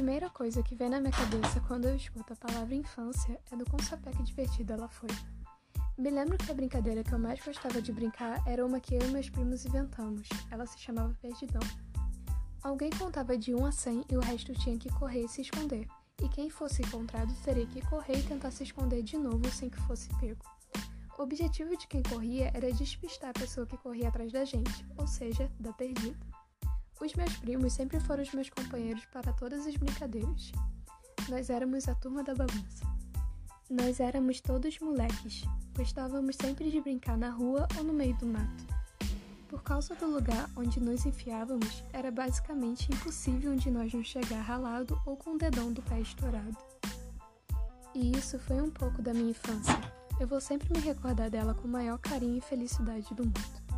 primeira coisa que vem na minha cabeça quando eu escuto a palavra infância é do quão sapeca divertida ela foi. Me lembro que a brincadeira que eu mais gostava de brincar era uma que eu e meus primos inventamos. Ela se chamava Perdidão. Alguém contava de 1 a 100 e o resto tinha que correr e se esconder. E quem fosse encontrado teria que correr e tentar se esconder de novo sem que fosse pego. O objetivo de quem corria era despistar a pessoa que corria atrás da gente, ou seja, da perdida. Os meus primos sempre foram os meus companheiros para todas as brincadeiras. Nós éramos a turma da bagunça. Nós éramos todos moleques. Gostávamos sempre de brincar na rua ou no meio do mato. Por causa do lugar onde nos enfiávamos, era basicamente impossível de nós não chegar ralado ou com o dedão do pé estourado. E isso foi um pouco da minha infância. Eu vou sempre me recordar dela com o maior carinho e felicidade do mundo.